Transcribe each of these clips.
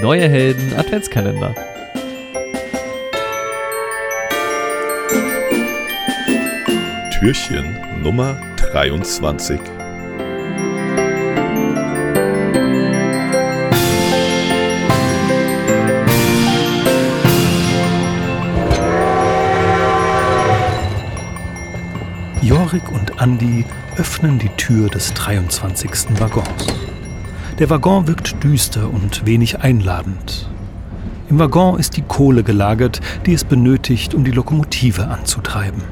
Neue Helden Adventskalender. Türchen Nummer 23. Jorik und Andi öffnen die Tür des 23. Waggons. Der Waggon wirkt düster und wenig einladend. Im Waggon ist die Kohle gelagert, die es benötigt, um die Lokomotive anzutreiben.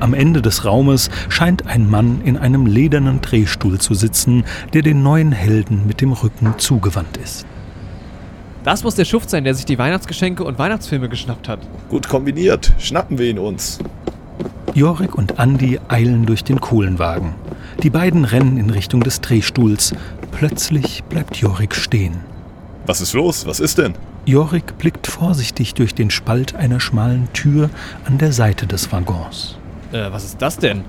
Am Ende des Raumes scheint ein Mann in einem ledernen Drehstuhl zu sitzen, der den neuen Helden mit dem Rücken zugewandt ist. Das muss der Schuft sein, der sich die Weihnachtsgeschenke und Weihnachtsfilme geschnappt hat. Gut kombiniert. Schnappen wir ihn uns. Jorik und Andi eilen durch den Kohlenwagen. Die beiden rennen in Richtung des Drehstuhls. Plötzlich bleibt Jorik stehen. Was ist los? Was ist denn? Jorik blickt vorsichtig durch den Spalt einer schmalen Tür an der Seite des Waggons. Äh, was ist das denn?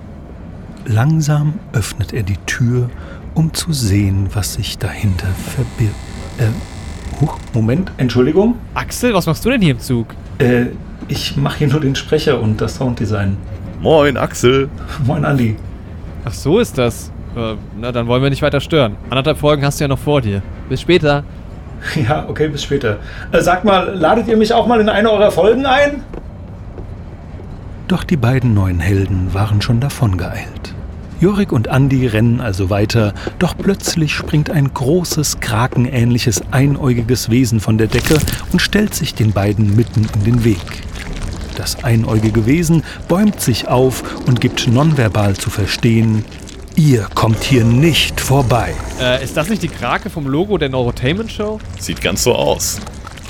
Langsam öffnet er die Tür, um zu sehen, was sich dahinter verbirgt. Äh, huch, Moment, Entschuldigung. Axel, was machst du denn hier im Zug? Äh, ich mache hier nur den Sprecher und das Sounddesign. Moin, Axel. Moin, Andi. Ach, so ist das. Äh, na, dann wollen wir nicht weiter stören. Anderthalb Folgen hast du ja noch vor dir. Bis später. Ja, okay, bis später. Äh, sag mal, ladet ihr mich auch mal in eine eurer Folgen ein? Doch die beiden neuen Helden waren schon davongeeilt. Jorik und Andi rennen also weiter, doch plötzlich springt ein großes, krakenähnliches, einäugiges Wesen von der Decke und stellt sich den beiden mitten in den Weg. Das einäugige Wesen bäumt sich auf und gibt nonverbal zu verstehen, ihr kommt hier nicht vorbei. Äh, ist das nicht die Krake vom Logo der Neurotainment Show? Sieht ganz so aus.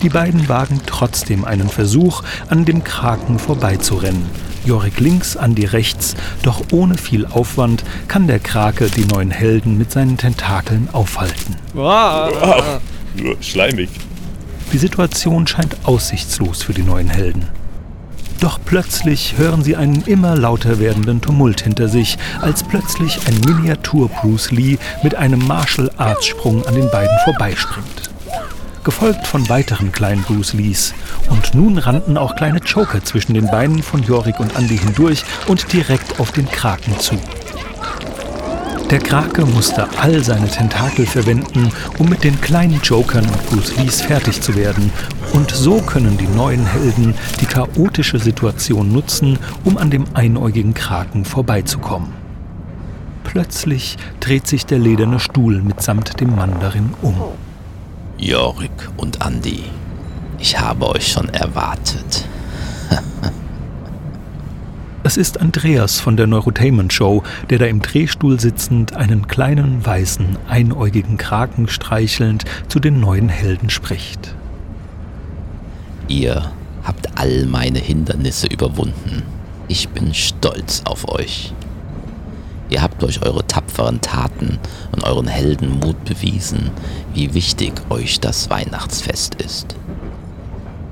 Die beiden wagen trotzdem einen Versuch, an dem Kraken vorbeizurennen. Jorik links, Andi rechts, doch ohne viel Aufwand kann der Krake die neuen Helden mit seinen Tentakeln aufhalten. Wow. Wow. Nur schleimig. Die Situation scheint aussichtslos für die neuen Helden. Doch plötzlich hören sie einen immer lauter werdenden Tumult hinter sich, als plötzlich ein Miniatur Bruce Lee mit einem Martial Arts Sprung an den beiden vorbeispringt. Gefolgt von weiteren kleinen Bruce Lees. Und nun rannten auch kleine Joker zwischen den Beinen von Jorik und Andy hindurch und direkt auf den Kraken zu. Der Krake musste all seine Tentakel verwenden, um mit den kleinen Jokern und Bruce Lees fertig zu werden. Und so können die neuen Helden die chaotische Situation nutzen, um an dem einäugigen Kraken vorbeizukommen. Plötzlich dreht sich der lederne Stuhl mitsamt dem Mann darin um. Jorik und Andi, ich habe euch schon erwartet. Es ist Andreas von der Neurotainment Show, der da im Drehstuhl sitzend einen kleinen, weißen, einäugigen Kraken streichelnd zu den neuen Helden spricht. Ihr habt all meine Hindernisse überwunden. Ich bin stolz auf euch. Ihr habt durch eure tapferen Taten und euren Heldenmut bewiesen, wie wichtig euch das Weihnachtsfest ist.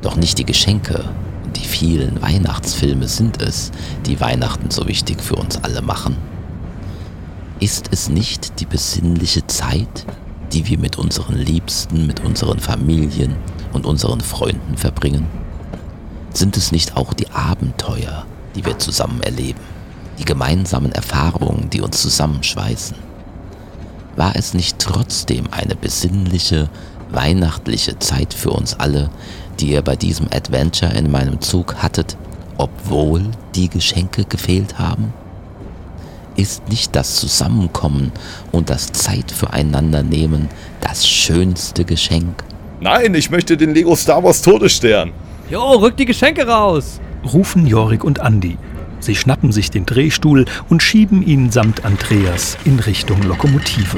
Doch nicht die Geschenke und die vielen Weihnachtsfilme sind es, die Weihnachten so wichtig für uns alle machen. Ist es nicht die besinnliche Zeit, die wir mit unseren Liebsten, mit unseren Familien und unseren Freunden verbringen? Sind es nicht auch die Abenteuer, die wir zusammen erleben? die gemeinsamen Erfahrungen, die uns zusammenschweißen? War es nicht trotzdem eine besinnliche, weihnachtliche Zeit für uns alle, die ihr bei diesem Adventure in meinem Zug hattet, obwohl die Geschenke gefehlt haben? Ist nicht das Zusammenkommen und das Zeit füreinander nehmen das schönste Geschenk? Nein, ich möchte den Lego Star Wars Todesstern. Jo, rück die Geschenke raus! Rufen Jorik und Andi. Sie schnappen sich den Drehstuhl und schieben ihn samt Andreas in Richtung Lokomotive.